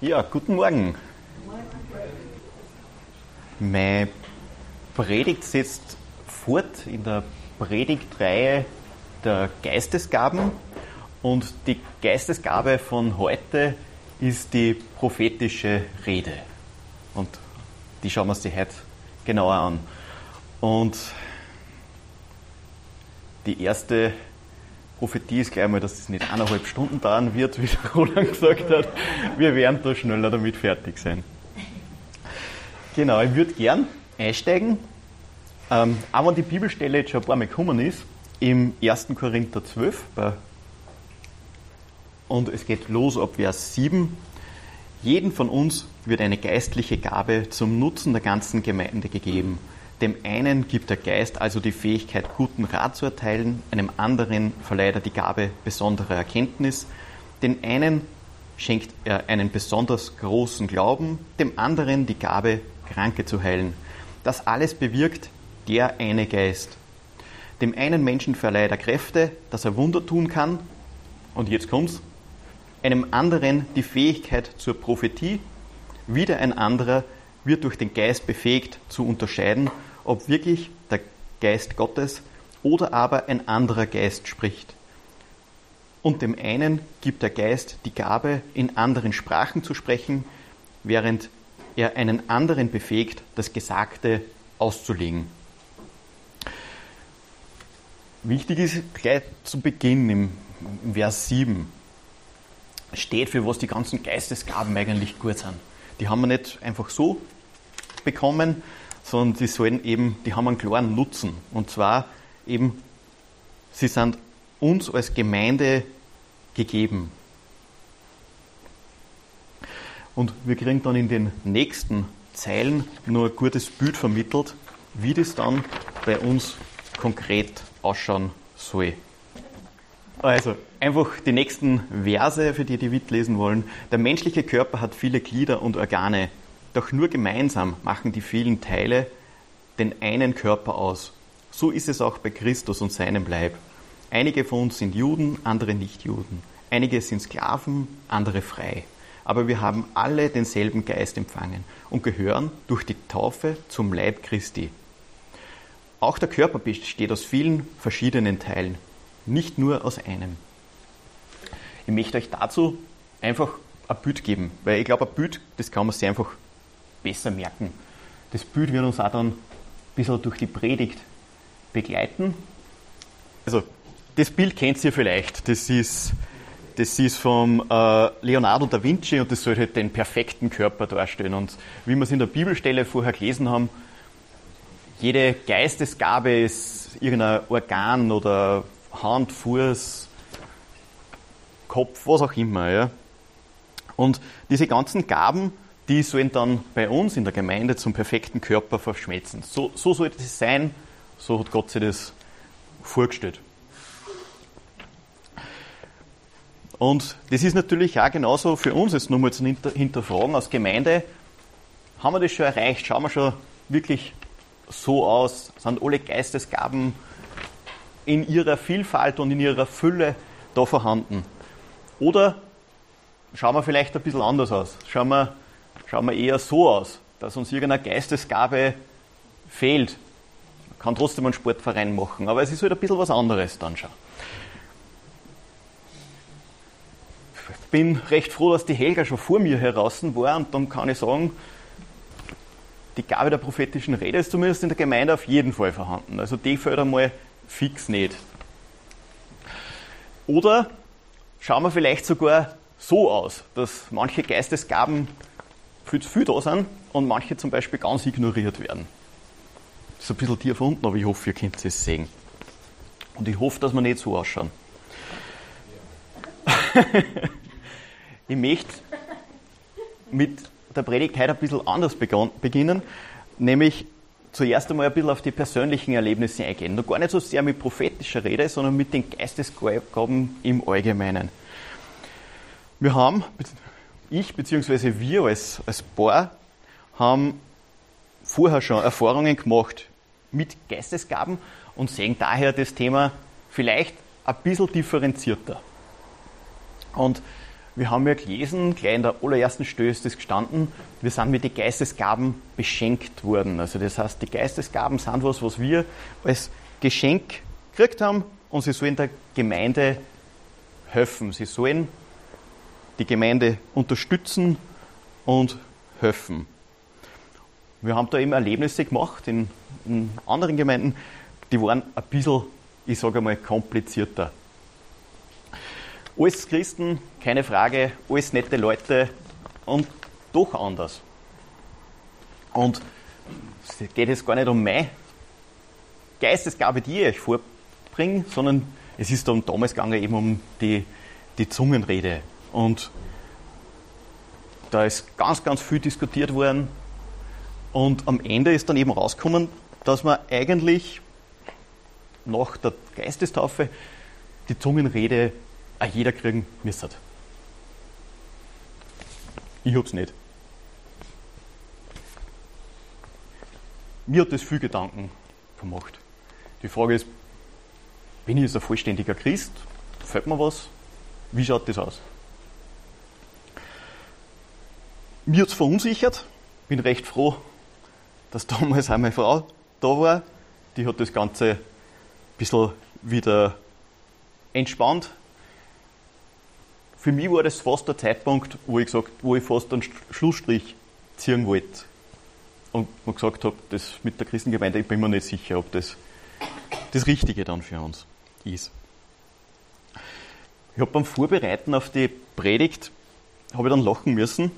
Ja, guten Morgen. Meine Predigt setzt fort in der Predigtreihe der Geistesgaben und die Geistesgabe von heute ist die prophetische Rede. Und die schauen wir uns die heute genauer an. Und die erste Prophetie ist gleich mal, dass es nicht eineinhalb Stunden dauern wird, wie der Roland gesagt hat. Wir werden da schneller damit fertig sein. Genau, ich würde gern einsteigen, ähm, auch wenn die Bibelstelle jetzt schon ein paar Mal gekommen ist, im 1. Korinther 12. und es geht los ab Vers 7. Jeden von uns wird eine geistliche Gabe zum Nutzen der ganzen Gemeinde gegeben. Dem einen gibt der Geist also die Fähigkeit, guten Rat zu erteilen, einem anderen verleiht er die Gabe besonderer Erkenntnis, den einen schenkt er einen besonders großen Glauben, dem anderen die Gabe, Kranke zu heilen. Das alles bewirkt der eine Geist. Dem einen Menschen verleiht er Kräfte, dass er Wunder tun kann, und jetzt kommt's, einem anderen die Fähigkeit zur Prophetie, wieder ein anderer wird durch den Geist befähigt zu unterscheiden, ob wirklich der Geist Gottes oder aber ein anderer Geist spricht. Und dem einen gibt der Geist die Gabe, in anderen Sprachen zu sprechen, während er einen anderen befähigt, das Gesagte auszulegen. Wichtig ist gleich zu Beginn im, Vers 7 steht, für was die ganzen Geistesgaben eigentlich gut sind. Die haben wir nicht einfach so bekommen, sondern die sollen eben, die haben einen klaren Nutzen. Und zwar eben, sie sind uns als Gemeinde gegeben. Und wir kriegen dann in den nächsten Zeilen nur ein gutes Bild vermittelt, wie das dann bei uns konkret ausschauen soll. Also, einfach die nächsten Verse, für die, die mitlesen wollen. Der menschliche Körper hat viele Glieder und Organe. Doch nur gemeinsam machen die vielen Teile den einen Körper aus. So ist es auch bei Christus und seinem Leib. Einige von uns sind Juden, andere nicht Juden. Einige sind Sklaven, andere frei. Aber wir haben alle denselben Geist empfangen und gehören durch die Taufe zum Leib Christi. Auch der Körper besteht aus vielen verschiedenen Teilen, nicht nur aus einem. Ich möchte euch dazu einfach ein Bild geben, weil ich glaube, ein Bild, das kann man sich einfach besser merken. Das Bild wird uns auch dann ein bisschen durch die Predigt begleiten. Also, das Bild kennt ihr vielleicht. Das ist, das ist vom äh, Leonardo da Vinci und das soll halt den perfekten Körper darstellen. Und wie wir es in der Bibelstelle vorher gelesen haben, jede Geistesgabe ist irgendein Organ oder Hand, Fuß, Kopf, was auch immer. Ja. Und diese ganzen Gaben die sollen dann bei uns in der Gemeinde zum perfekten Körper verschmelzen. So, so sollte es sein, so hat Gott sich das vorgestellt. Und das ist natürlich auch genauso für uns jetzt nochmal zu hinterfragen als Gemeinde. Haben wir das schon erreicht? Schauen wir schon wirklich so aus? Sind alle Geistesgaben in ihrer Vielfalt und in ihrer Fülle da vorhanden? Oder schauen wir vielleicht ein bisschen anders aus? Schauen wir schauen wir eher so aus, dass uns irgendeine Geistesgabe fehlt. Man kann trotzdem einen Sportverein machen, aber es ist halt ein bisschen was anderes dann schon. Ich bin recht froh, dass die Helga schon vor mir heraus war und dann kann ich sagen, die Gabe der prophetischen Rede ist zumindest in der Gemeinde auf jeden Fall vorhanden. Also die fällt einmal fix nicht. Oder schauen wir vielleicht sogar so aus, dass manche Geistesgaben viel zu viel da sind und manche zum Beispiel ganz ignoriert werden. Das ist ein bisschen tief unten, aber ich hoffe, ihr könnt es sehen. Und ich hoffe, dass wir nicht so ausschauen. ich möchte mit der Predigt heute ein bisschen anders beginnen, nämlich zuerst einmal ein bisschen auf die persönlichen Erlebnisse eingehen. Noch gar nicht so sehr mit prophetischer Rede, sondern mit den Geistesgaben im Allgemeinen. Wir haben, ich bzw. wir als, als Paar haben vorher schon Erfahrungen gemacht mit Geistesgaben und sehen daher das Thema vielleicht ein bisschen differenzierter. Und wir haben ja gelesen, gleich in der allerersten Stelle ist das gestanden, wir sind mit den Geistesgaben beschenkt worden. Also das heißt, die Geistesgaben sind was, was wir als Geschenk gekriegt haben und sie sollen der Gemeinde helfen. Sie sollen die Gemeinde unterstützen und helfen. Wir haben da eben Erlebnisse gemacht in, in anderen Gemeinden, die waren ein bisschen, ich sage einmal, komplizierter. Alles Christen, keine Frage, alles nette Leute und doch anders. Und es geht jetzt gar nicht um meine Geistesgabe, die ich euch vorbringe, sondern es ist dann damals gegangen eben um die, die Zungenrede. Und da ist ganz, ganz viel diskutiert worden. Und am Ende ist dann eben rausgekommen, dass man eigentlich nach der Geistestaufe die Zungenrede auch jeder kriegen müsste. Ich hab's nicht. Mir hat das viel Gedanken gemacht. Die Frage ist, bin ich jetzt ein vollständiger Christ? Fällt mir was? Wie schaut das aus? Mir hat es verunsichert. Bin recht froh, dass damals auch meine Frau da war. Die hat das Ganze ein bisschen wieder entspannt. Für mich war das fast der Zeitpunkt, wo ich, gesagt, wo ich fast einen Schlussstrich ziehen wollte. Und man gesagt habe, das mit der Christengemeinde, ich bin mir nicht sicher, ob das das Richtige dann für uns ist. Ich habe beim Vorbereiten auf die Predigt, habe ich dann lachen müssen,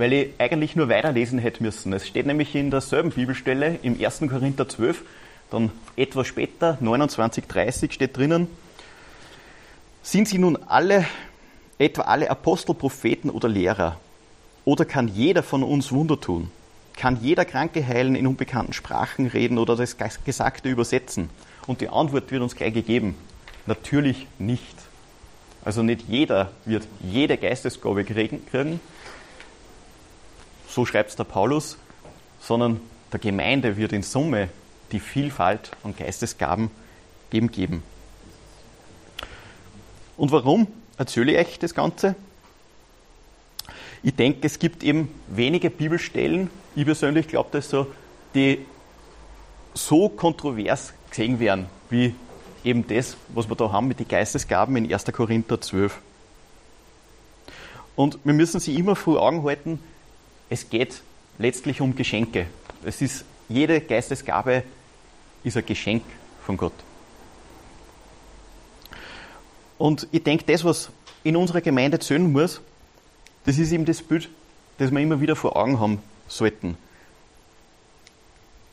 weil ich eigentlich nur weiterlesen hätte müssen. Es steht nämlich in derselben Bibelstelle im 1. Korinther 12, dann etwas später, 29,30 steht drinnen, sind sie nun alle, etwa alle Apostel, Propheten oder Lehrer? Oder kann jeder von uns Wunder tun? Kann jeder Kranke heilen, in unbekannten Sprachen reden oder das Gesagte übersetzen? Und die Antwort wird uns gleich gegeben. Natürlich nicht. Also nicht jeder wird jede Geistesgabe kriegen, so schreibt es der Paulus, sondern der Gemeinde wird in Summe die Vielfalt an Geistesgaben eben geben. Und warum erzähle ich euch das Ganze? Ich denke, es gibt eben wenige Bibelstellen, ich persönlich glaube das so, die so kontrovers gesehen werden, wie eben das, was wir da haben mit den Geistesgaben in 1. Korinther 12. Und wir müssen sie immer vor Augen halten, es geht letztlich um Geschenke. Es ist, jede Geistesgabe ist ein Geschenk von Gott. Und ich denke, das, was in unserer Gemeinde zählen muss, das ist eben das Bild, das wir immer wieder vor Augen haben sollten.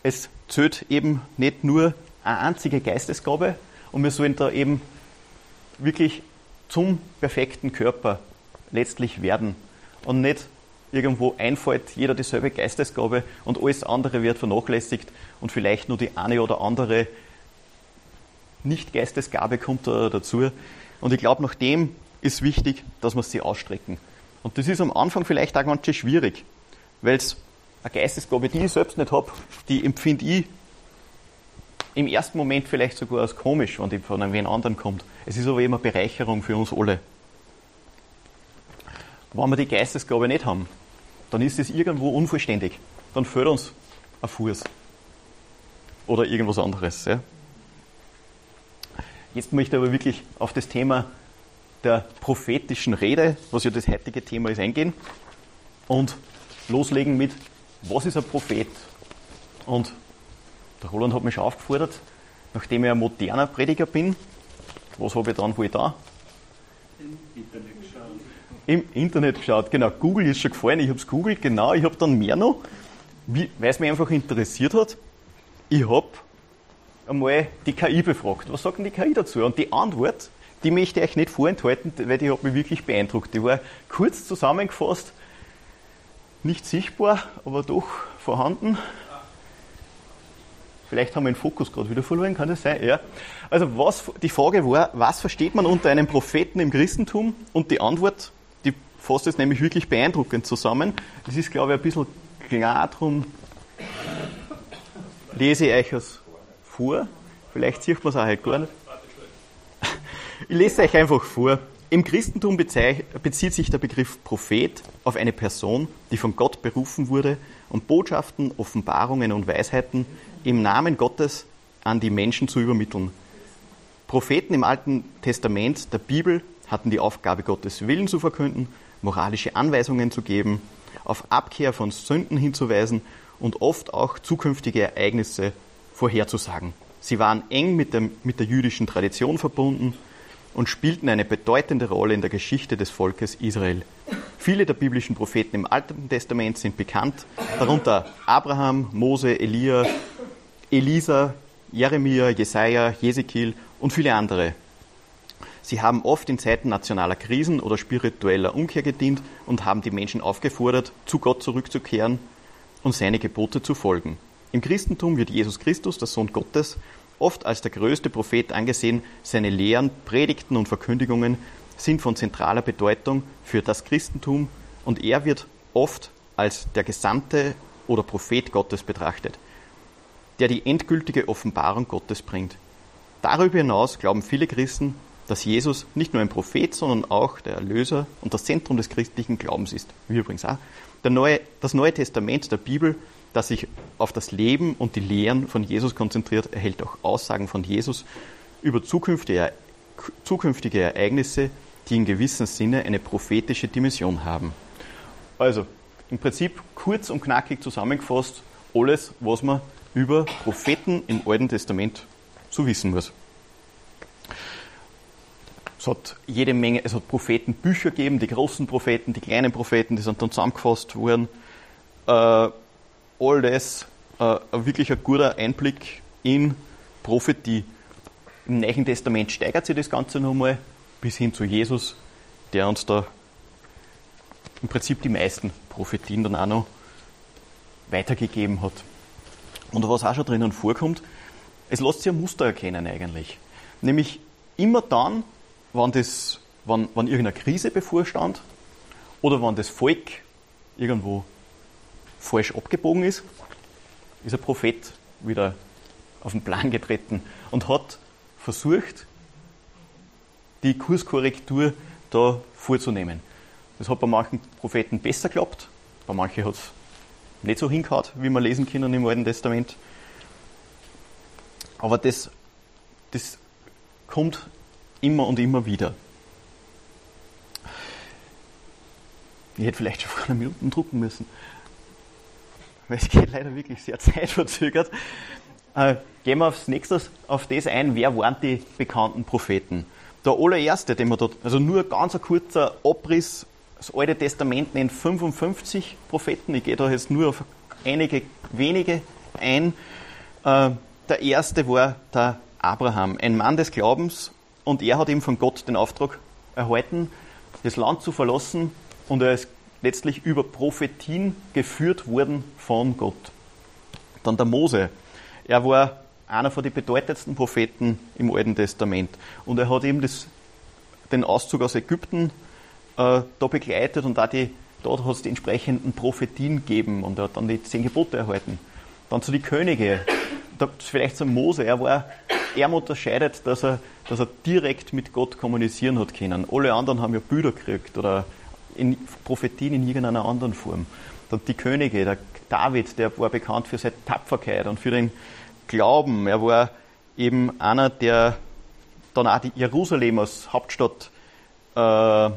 Es zählt eben nicht nur eine einzige Geistesgabe und wir sollen da eben wirklich zum perfekten Körper letztlich werden und nicht irgendwo einfällt, jeder dieselbe Geistesgabe und alles andere wird vernachlässigt und vielleicht nur die eine oder andere Nicht-Geistesgabe kommt da dazu. Und ich glaube, nach dem ist wichtig, dass wir sie ausstrecken. Und das ist am Anfang vielleicht auch ganz schön schwierig, weil es eine Geistesgabe, die ich selbst nicht habe, die empfinde ich im ersten Moment vielleicht sogar als komisch, wenn die von einem anderen kommt. Es ist aber immer Bereicherung für uns alle. Wenn wir die Geistesgabe nicht haben, dann ist es irgendwo unvollständig. Dann fehlt uns ein Fuß. Oder irgendwas anderes. Ja. Jetzt möchte ich aber wirklich auf das Thema der prophetischen Rede, was ja das heutige Thema ist, eingehen und loslegen mit, was ist ein Prophet? Und der Roland hat mich schon aufgefordert, nachdem ich ein moderner Prediger bin, was habe ich dann wohl da? Internet im Internet geschaut. Genau, Google ist schon gefallen. Ich habe es googelt, genau. Ich habe dann mehr noch, weil es mich einfach interessiert hat. Ich habe einmal die KI befragt. Was sagt denn die KI dazu? Und die Antwort, die möchte ich euch nicht vorenthalten, weil die hat mich wirklich beeindruckt. Die war kurz zusammengefasst, nicht sichtbar, aber doch vorhanden. Vielleicht haben wir den Fokus gerade wieder verloren, kann das sein? Ja. Also was, die Frage war, was versteht man unter einem Propheten im Christentum? Und die Antwort fasst es nämlich wirklich beeindruckend zusammen. Das ist, glaube ich, ein bisschen klar, darum lese ich euch das vor. Vielleicht sieht man es auch halt gar nicht. Ich lese euch einfach vor. Im Christentum bezieht sich der Begriff Prophet auf eine Person, die von Gott berufen wurde, um Botschaften, Offenbarungen und Weisheiten im Namen Gottes an die Menschen zu übermitteln. Propheten im Alten Testament der Bibel hatten die Aufgabe, Gottes Willen zu verkünden, moralische Anweisungen zu geben, auf Abkehr von Sünden hinzuweisen und oft auch zukünftige Ereignisse vorherzusagen. Sie waren eng mit der, mit der jüdischen Tradition verbunden und spielten eine bedeutende Rolle in der Geschichte des Volkes Israel. Viele der biblischen Propheten im Alten Testament sind bekannt, darunter Abraham, Mose, Elia, Elisa, Jeremia, Jesaja, Jesekiel und viele andere. Sie haben oft in Zeiten nationaler Krisen oder spiritueller Umkehr gedient und haben die Menschen aufgefordert, zu Gott zurückzukehren und seine Gebote zu folgen. Im Christentum wird Jesus Christus, der Sohn Gottes, oft als der größte Prophet angesehen. Seine Lehren, Predigten und Verkündigungen sind von zentraler Bedeutung für das Christentum und er wird oft als der Gesandte oder Prophet Gottes betrachtet, der die endgültige Offenbarung Gottes bringt. Darüber hinaus glauben viele Christen, dass Jesus nicht nur ein Prophet, sondern auch der Erlöser und das Zentrum des christlichen Glaubens ist. Wir übrigens auch. Neue, das Neue Testament der Bibel das sich auf das Leben und die Lehren von Jesus konzentriert, erhält auch Aussagen von Jesus über zukünftige, zukünftige Ereignisse, die in gewissem Sinne eine prophetische Dimension haben. Also, im Prinzip kurz und knackig zusammengefasst, alles, was man über Propheten im Alten Testament zu wissen muss. Es hat jede Menge, es hat Prophetenbücher gegeben, die großen Propheten, die kleinen Propheten, die sind dann zusammengefasst worden. Äh, all das äh, wirklich ein guter Einblick in Prophetie. Im Neuen Testament steigert sich das Ganze nochmal bis hin zu Jesus, der uns da im Prinzip die meisten Prophetien dann auch noch weitergegeben hat. Und was auch schon drinnen vorkommt, es lässt sich ein Muster erkennen eigentlich. Nämlich immer dann, wenn, das, wenn, wenn irgendeine Krise bevorstand oder wenn das Volk irgendwo falsch abgebogen ist, ist ein Prophet wieder auf den Plan getreten und hat versucht, die Kurskorrektur da vorzunehmen. Das hat bei manchen Propheten besser geklappt, bei manchen hat es nicht so hingehauen, wie wir lesen können im Alten Testament. Aber das, das kommt immer und immer wieder. Ich hätte vielleicht schon vor einer Minute drucken müssen weil es geht leider wirklich sehr zeitverzögert. Äh, gehen wir aufs nächste, auf das ein, wer waren die bekannten Propheten? Der allererste, den wir dort, also nur ganz ein kurzer Abriss, das Alte Testament nennt 55 Propheten, ich gehe da jetzt nur auf einige wenige ein. Äh, der erste war der Abraham, ein Mann des Glaubens, und er hat ihm von Gott den Auftrag erhalten, das Land zu verlassen, und er ist letztlich über Prophetien geführt wurden von Gott. Dann der Mose. Er war einer von den bedeutendsten Propheten im Alten Testament. Und er hat eben das, den Auszug aus Ägypten äh, da begleitet und da die, dort hat es die entsprechenden Prophetien gegeben und er hat dann die zehn Gebote erhalten. Dann zu den Könige. Da, vielleicht zum Mose. Er war, er unterscheidet, dass er, dass er direkt mit Gott kommunizieren hat können. Alle anderen haben ja Bilder gekriegt oder in Prophetien in irgendeiner anderen Form. Dann die Könige, der David, der war bekannt für seine Tapferkeit und für den Glauben. Er war eben einer, der dann auch die Jerusalem als Hauptstadt äh,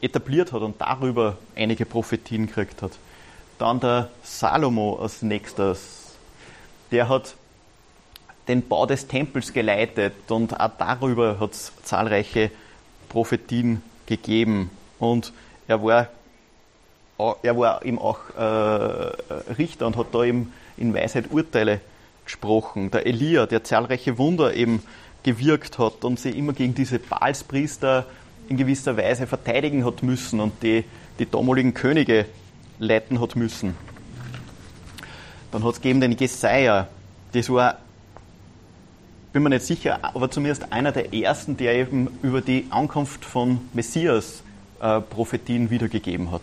etabliert hat und darüber einige Prophetien gekriegt hat. Dann der Salomo als nächstes. Der hat den Bau des Tempels geleitet und auch darüber hat es zahlreiche Prophetien gegeben. Und er war, er war eben auch äh, Richter und hat da eben in Weisheit Urteile gesprochen. Der Elia, der zahlreiche Wunder eben gewirkt hat und sich immer gegen diese Baalspriester in gewisser Weise verteidigen hat müssen und die, die damaligen Könige leiten hat müssen. Dann hat es gegeben den Jesaja, das war, bin mir nicht sicher, aber zumindest einer der ersten, der eben über die Ankunft von Messias äh, Prophetien wiedergegeben hat.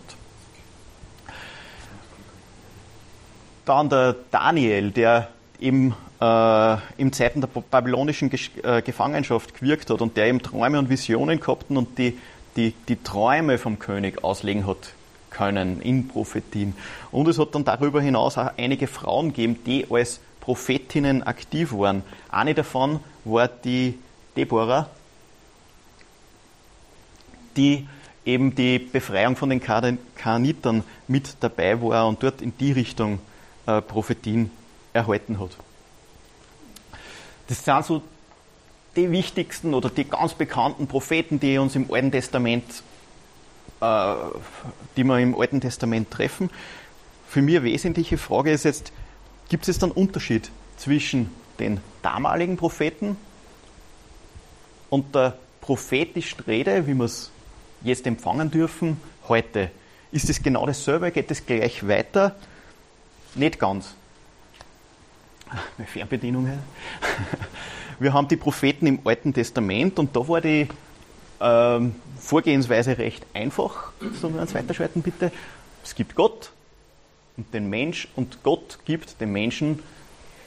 Dann der Daniel, der eben äh, im Zeiten der babylonischen Ge äh, Gefangenschaft gewirkt hat und der eben Träume und Visionen gehabt und die, die, die Träume vom König auslegen hat können in Prophetien. Und es hat dann darüber hinaus auch einige Frauen gegeben, die als Prophetinnen aktiv waren. Eine davon war die Deborah, die eben die Befreiung von den Karnitern mit dabei war und dort in die Richtung äh, Prophetien erhalten hat. Das sind so die wichtigsten oder die ganz bekannten Propheten, die uns im Alten Testament, äh, die wir im Alten Testament treffen. Für mich eine wesentliche Frage ist jetzt, gibt es dann Unterschied zwischen den damaligen Propheten und der prophetischen Rede, wie wir es jetzt empfangen dürfen, heute? Ist es genau dasselbe? Geht es gleich weiter? Nicht ganz. Meine Fernbedienung. Wir haben die Propheten im Alten Testament und da war die ähm, Vorgehensweise recht einfach. Sollen wir uns weiterschalten, bitte? Es gibt Gott und den Mensch und Gott gibt den Menschen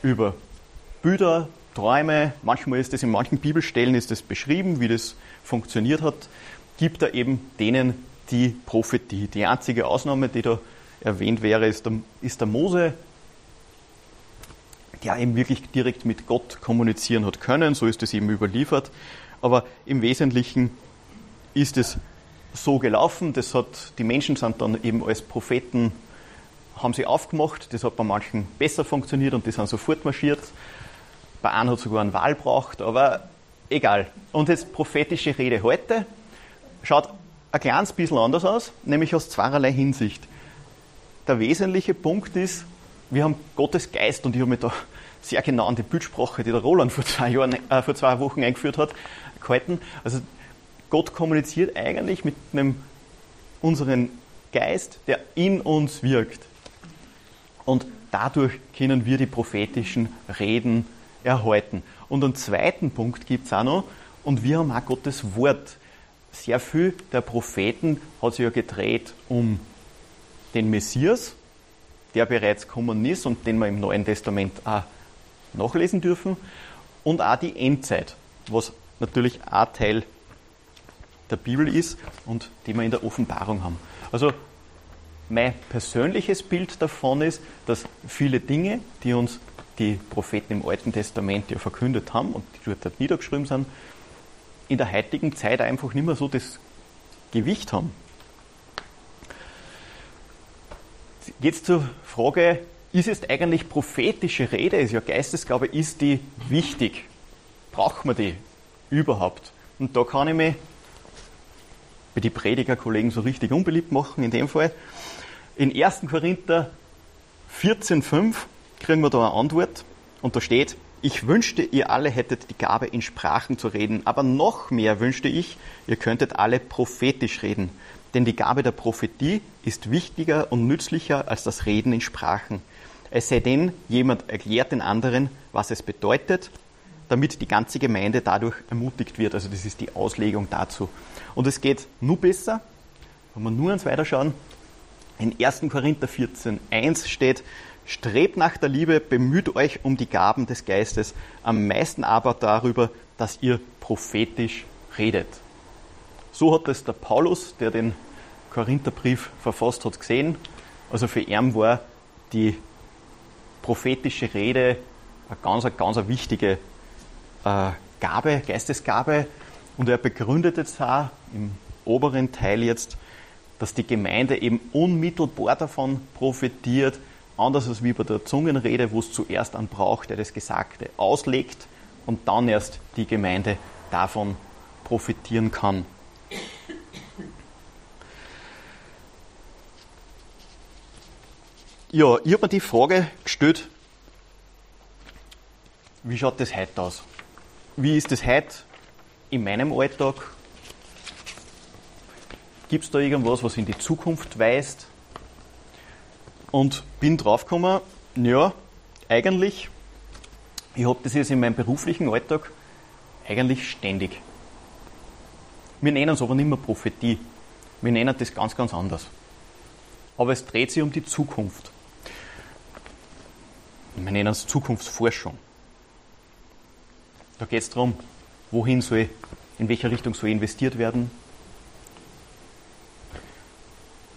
über Bilder, Träume, manchmal ist das in manchen Bibelstellen ist das beschrieben, wie das funktioniert hat, gibt er eben denen die Prophetie. Die einzige Ausnahme, die da erwähnt wäre, ist der, ist der Mose, der eben wirklich direkt mit Gott kommunizieren hat können, so ist es eben überliefert. Aber im Wesentlichen ist es so gelaufen, das hat, die Menschen sind dann eben als Propheten, haben sie aufgemacht, das hat bei manchen besser funktioniert und die sind sofort marschiert. Bei einem hat sogar einen Wahl braucht, aber egal. Und jetzt prophetische Rede heute schaut ein kleines bisschen anders aus, nämlich aus zweierlei Hinsicht. Der wesentliche Punkt ist, wir haben Gottes Geist und ich habe mich da sehr genau an die Bildsprache, die der Roland vor zwei, Jahren, äh, vor zwei Wochen eingeführt hat, gehalten. Also Gott kommuniziert eigentlich mit einem, unseren Geist, der in uns wirkt. Und dadurch können wir die prophetischen Reden erhalten. Und einen zweiten Punkt gibt es auch noch, und wir haben auch Gottes Wort. Sehr viel der Propheten hat sich ja gedreht um den Messias, der bereits kommen ist und den wir im Neuen Testament auch nachlesen dürfen, und auch die Endzeit, was natürlich auch Teil der Bibel ist und die wir in der Offenbarung haben. Also mein persönliches Bild davon ist, dass viele Dinge, die uns die Propheten im Alten Testament ja verkündet haben und die dort niedergeschrieben sind, in der heutigen Zeit einfach nicht mehr so das Gewicht haben. Jetzt zur Frage, ist es eigentlich prophetische Rede, ist ja Geistesgabe, ist die wichtig? Braucht man die überhaupt? Und da kann ich mich bei den Predigerkollegen so richtig unbeliebt machen, in dem Fall. In 1. Korinther 14,5 kriegen wir da eine Antwort und da steht, ich wünschte, ihr alle hättet die Gabe, in Sprachen zu reden, aber noch mehr wünschte ich, ihr könntet alle prophetisch reden. Denn die Gabe der Prophetie ist wichtiger und nützlicher als das Reden in Sprachen. Es sei denn, jemand erklärt den anderen, was es bedeutet, damit die ganze Gemeinde dadurch ermutigt wird. Also das ist die Auslegung dazu. Und es geht nur besser, wenn wir nur eins weiterschauen. In 1. Korinther 14, 1 steht, strebt nach der Liebe, bemüht euch um die Gaben des Geistes, am meisten aber darüber, dass ihr prophetisch redet. So hat es der Paulus, der den Korintherbrief verfasst hat, gesehen. Also für ihn war die prophetische Rede eine ganz, ganz eine wichtige äh, Gabe, Geistesgabe. Und er begründet jetzt auch im oberen Teil jetzt, dass die Gemeinde eben unmittelbar davon profitiert, anders als wie bei der Zungenrede, wo es zuerst einen braucht, der das Gesagte auslegt und dann erst die Gemeinde davon profitieren kann. Ja, ich habe mir die Frage gestellt, wie schaut das heute aus? Wie ist das heute in meinem Alltag? Gibt es da irgendwas, was in die Zukunft weist? Und bin draufgekommen, ja, eigentlich, ich habe das jetzt in meinem beruflichen Alltag eigentlich ständig. Wir nennen es aber nicht mehr Prophetie. Wir nennen das ganz, ganz anders. Aber es dreht sich um die Zukunft wir nennen es Zukunftsforschung. Da geht es darum, wohin soll, in welcher Richtung soll investiert werden,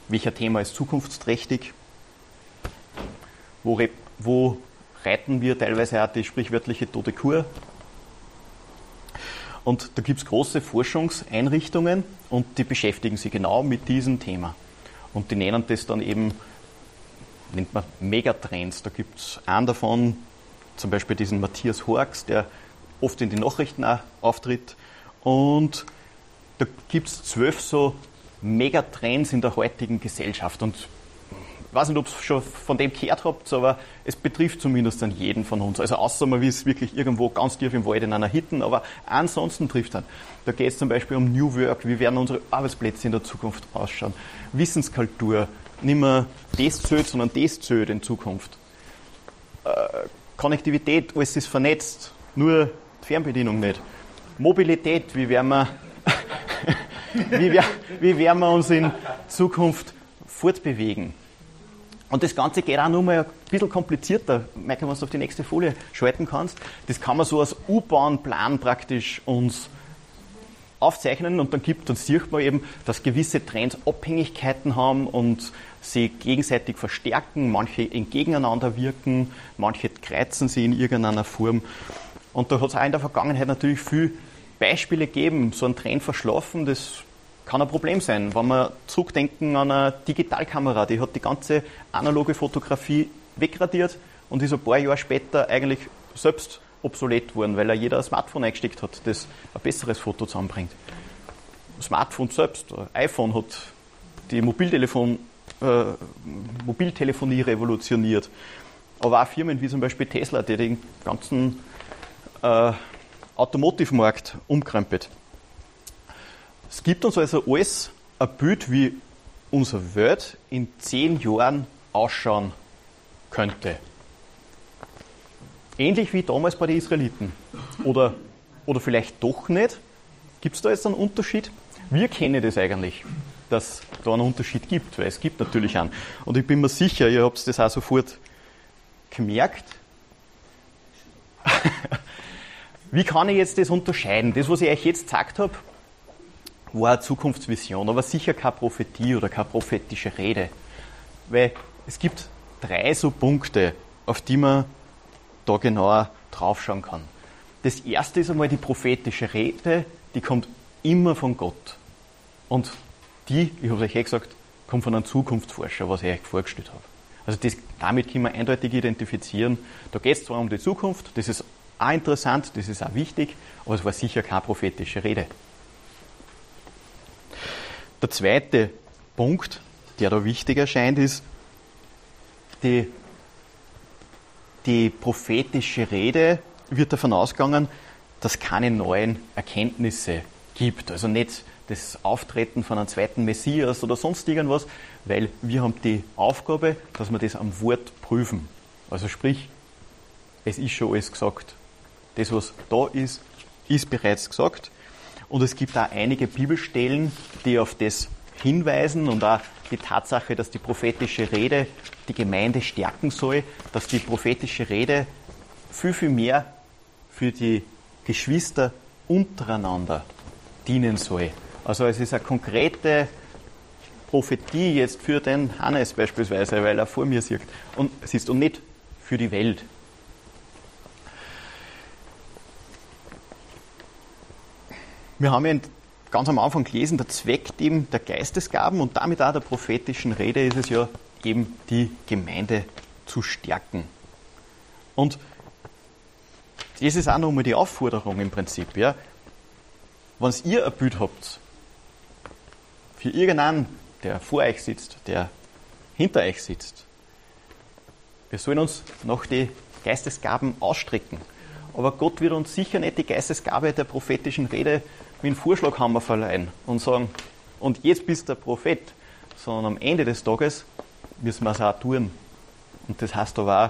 welcher Thema ist zukunftsträchtig, wo, wo reiten wir teilweise auch die sprichwörtliche tote Kur. Und da gibt es große Forschungseinrichtungen und die beschäftigen sich genau mit diesem Thema. Und die nennen das dann eben, nennt man Megatrends. Da gibt es einen davon, zum Beispiel diesen Matthias Horks, der oft in den Nachrichten auch auftritt. Und da gibt es zwölf so Megatrends in der heutigen Gesellschaft. Und ich weiß nicht, ob ihr schon von dem gehört habt, aber es betrifft zumindest an jeden von uns. Also außer man ist wirklich irgendwo ganz tief im Wald in einer Hitten, aber ansonsten trifft es Da geht es zum Beispiel um New Work, wie werden unsere Arbeitsplätze in der Zukunft ausschauen. Wissenskultur, nicht mehr das zählt, sondern das zählt in Zukunft. Äh, Konnektivität, alles ist vernetzt, nur die Fernbedienung nicht. Mobilität, wie werden wir, wie, wie werden wir uns in Zukunft fortbewegen? Und das Ganze geht auch nur mal ein bisschen komplizierter. Michael, wenn du auf die nächste Folie schalten kannst, das kann man so als U-Bahn-Plan praktisch uns aufzeichnen und dann gibt, dann sieht man eben, dass gewisse Trends Abhängigkeiten haben und sie gegenseitig verstärken, manche gegeneinander wirken, manche kreuzen sie in irgendeiner Form. Und da hat es auch in der Vergangenheit natürlich viele Beispiele gegeben, so ein Trend verschlafen, das kann ein Problem sein. Wenn wir zurückdenken an eine Digitalkamera, die hat die ganze analoge Fotografie wegradiert und ist ein paar Jahre später eigentlich selbst obsolet geworden, weil er jeder ein Smartphone eingesteckt hat, das ein besseres Foto zusammenbringt. Smartphone selbst, iPhone hat die Mobiltelefon, äh, Mobiltelefonie revolutioniert. Aber auch Firmen wie zum Beispiel Tesla, die den ganzen äh, Automotive-Markt umkrempelt. Es gibt uns also alles ein Bild, wie unsere Welt in zehn Jahren ausschauen könnte. Ähnlich wie damals bei den Israeliten. Oder, oder vielleicht doch nicht. Gibt es da jetzt einen Unterschied? Wir kennen das eigentlich, dass da einen Unterschied gibt, weil es gibt natürlich einen. Und ich bin mir sicher, ihr habt das auch sofort gemerkt. Wie kann ich jetzt das unterscheiden? Das, was ich euch jetzt gesagt habe, war eine Zukunftsvision, aber sicher keine Prophetie oder keine prophetische Rede. Weil es gibt drei so Punkte, auf die man da genauer draufschauen kann. Das erste ist einmal die prophetische Rede, die kommt immer von Gott. Und die, ich habe es euch eh gesagt, kommt von einem Zukunftsforscher, was ich euch vorgestellt habe. Also das, damit können wir eindeutig identifizieren. Da geht es zwar um die Zukunft, das ist auch interessant, das ist auch wichtig, aber es war sicher keine prophetische Rede. Der zweite Punkt, der da wichtig erscheint, ist, die, die prophetische Rede wird davon ausgegangen, dass es keine neuen Erkenntnisse gibt. Also nicht das Auftreten von einem zweiten Messias oder sonst irgendwas, weil wir haben die Aufgabe, dass wir das am Wort prüfen. Also sprich, es ist schon alles gesagt. Das, was da ist, ist bereits gesagt. Und es gibt auch einige Bibelstellen, die auf das hinweisen und auch die Tatsache, dass die prophetische Rede die Gemeinde stärken soll, dass die prophetische Rede viel, viel mehr für die Geschwister untereinander dienen soll. Also es ist eine konkrete Prophetie jetzt für den Hannes beispielsweise, weil er vor mir sieht. Und ist und nicht für die Welt. Wir haben ja ganz am Anfang gelesen, der Zweck eben der Geistesgaben und damit auch der prophetischen Rede ist es ja eben die Gemeinde zu stärken. Und das ist auch nochmal die Aufforderung im Prinzip. Ja. Wenn ihr ein Bild habt für irgendeinen, der vor euch sitzt, der hinter euch sitzt, wir sollen uns nach die Geistesgaben ausstrecken. Aber Gott wird uns sicher nicht die Geistesgabe der prophetischen Rede wie einen Vorschlaghammer verleihen und sagen, und jetzt bist du der Prophet, sondern am Ende des Tages müssen wir es auch tun. Und das heißt aber auch,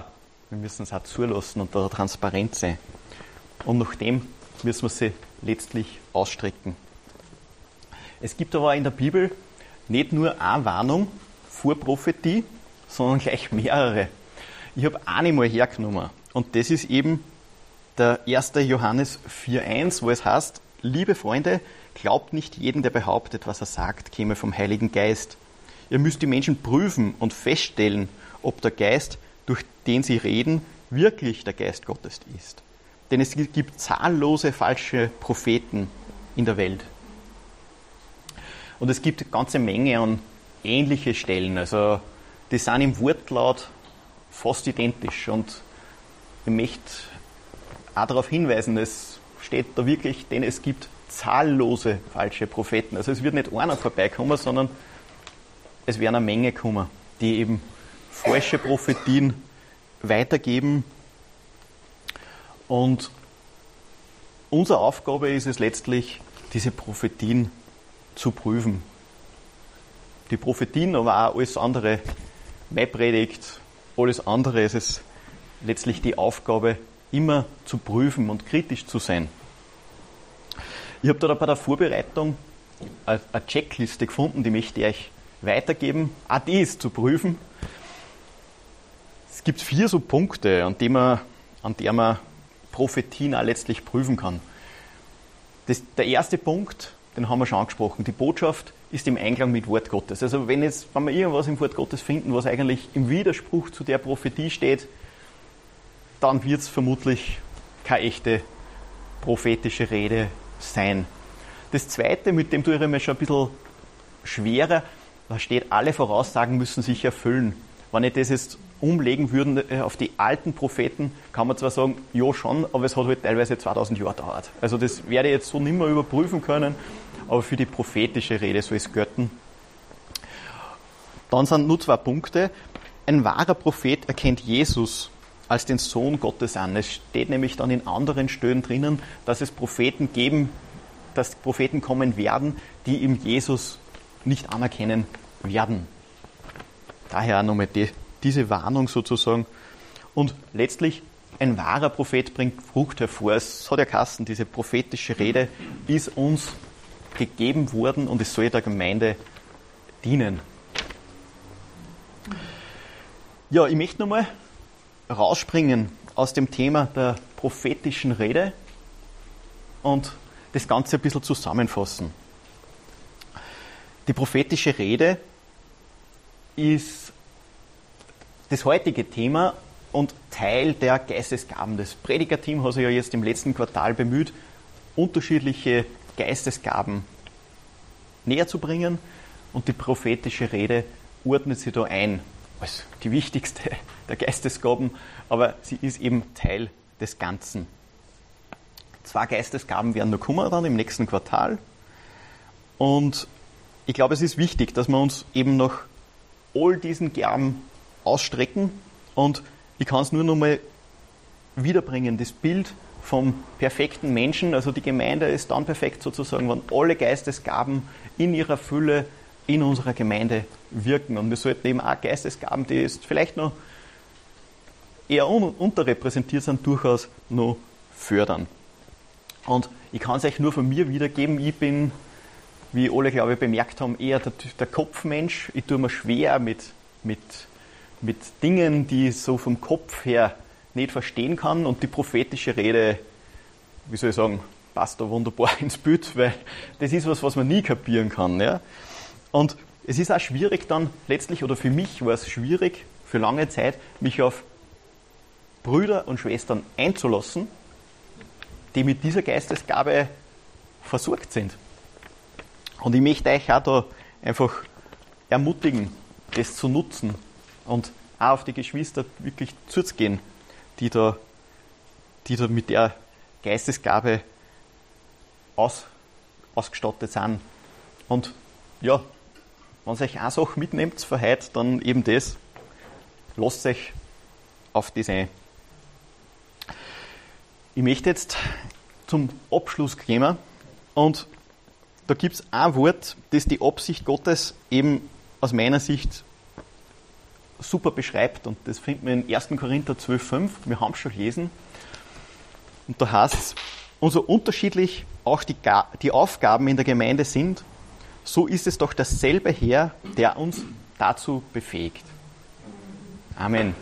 wir müssen es auch zulassen und da transparent sein. Und nach dem müssen wir sie letztlich ausstrecken. Es gibt aber in der Bibel nicht nur eine Warnung vor Prophetie, sondern gleich mehrere. Ich habe eine mal hergenommen. Und das ist eben der 1. Johannes 4.1, wo es heißt, liebe Freunde, glaubt nicht jeden, der behauptet, was er sagt, käme vom Heiligen Geist. Ihr müsst die Menschen prüfen und feststellen, ob der Geist, durch den sie reden, wirklich der Geist Gottes ist. Denn es gibt zahllose falsche Propheten in der Welt. Und es gibt eine ganze Menge an ähnliche Stellen. Also die sind im Wortlaut fast identisch. Und ich möchte auch darauf hinweisen, es steht da wirklich, denn es gibt zahllose falsche Propheten. Also es wird nicht einer vorbeikommen, sondern es werden eine Menge kommen, die eben falsche Prophetien weitergeben. Und unsere Aufgabe ist es letztlich, diese Prophetien zu prüfen. Die Prophetien, aber auch alles andere, meine Predigt, alles andere ist es letztlich die Aufgabe, immer zu prüfen und kritisch zu sein. Ich habe da bei der Vorbereitung eine Checkliste gefunden, die möchte ich euch weitergeben. Auch die ist zu prüfen. Es gibt vier so Punkte, an denen man, an der man Prophetien auch letztlich prüfen kann. Das, der erste Punkt, den haben wir schon angesprochen. Die Botschaft ist im Einklang mit Wort Gottes. Also wenn, jetzt, wenn wir irgendwas im Wort Gottes finden, was eigentlich im Widerspruch zu der Prophetie steht, dann wird es vermutlich keine echte prophetische Rede sein. Das zweite, mit dem tue ich mir schon ein bisschen schwerer, da steht, alle Voraussagen müssen sich erfüllen. Wenn ich das jetzt umlegen würde äh, auf die alten Propheten, kann man zwar sagen, ja schon, aber es hat halt teilweise 2000 Jahre gedauert. Also das werde ich jetzt so nicht mehr überprüfen können, aber für die prophetische Rede soll es gelten. Dann sind nur zwei Punkte. Ein wahrer Prophet erkennt Jesus als den Sohn Gottes an. Es steht nämlich dann in anderen Stellen drinnen, dass es Propheten geben, dass Propheten kommen werden, die ihm Jesus nicht anerkennen werden. Daher nochmal die, diese Warnung sozusagen. Und letztlich, ein wahrer Prophet bringt Frucht hervor. Es hat ja Kasten, diese prophetische Rede ist uns gegeben worden und es soll der Gemeinde dienen. Ja, ich möchte nochmal rausspringen aus dem Thema der prophetischen Rede und das Ganze ein bisschen zusammenfassen. Die prophetische Rede ist das heutige Thema und Teil der Geistesgaben. Das Predigerteam hat sich ja jetzt im letzten Quartal bemüht, unterschiedliche Geistesgaben näher zu bringen und die prophetische Rede ordnet sie da ein als die wichtigste der Geistesgaben, aber sie ist eben Teil des Ganzen. Zwei Geistesgaben werden noch kommen dann im nächsten Quartal. Und ich glaube, es ist wichtig, dass wir uns eben nach all diesen Gaben ausstrecken. Und ich kann es nur noch mal wiederbringen, das Bild vom perfekten Menschen, also die Gemeinde ist dann perfekt sozusagen, wenn alle Geistesgaben in ihrer Fülle in unserer Gemeinde wirken. Und wir sollten eben auch Geistesgaben, die jetzt vielleicht noch eher unterrepräsentiert sind, durchaus noch fördern. Und ich kann es euch nur von mir wiedergeben, ich bin wie alle, glaube ich, bemerkt haben, eher der, der Kopfmensch. Ich tue mir schwer mit, mit, mit Dingen, die ich so vom Kopf her nicht verstehen kann. Und die prophetische Rede, wie soll ich sagen, passt da wunderbar ins Bild, weil das ist was, was man nie kapieren kann. Ja? Und es ist auch schwierig dann letztlich, oder für mich war es schwierig, für lange Zeit, mich auf Brüder und Schwestern einzulassen, die mit dieser Geistesgabe versorgt sind. Und ich möchte euch auch da einfach ermutigen, das zu nutzen und auch auf die Geschwister wirklich zuzugehen, die da, die da mit der Geistesgabe aus, ausgestattet sind. Und ja, wenn ihr euch eine Sache mitnehmt für heute, dann eben das. Lasst euch auf das ein. Ich möchte jetzt zum Abschluss kommen und da gibt es ein Wort, das die Absicht Gottes eben aus meiner Sicht super beschreibt. Und das finden wir in 1. Korinther 12,5. Wir haben es schon gelesen. Und da heißt es, und so unterschiedlich auch die, die Aufgaben in der Gemeinde sind, so ist es doch dasselbe Herr, der uns dazu befähigt. Amen.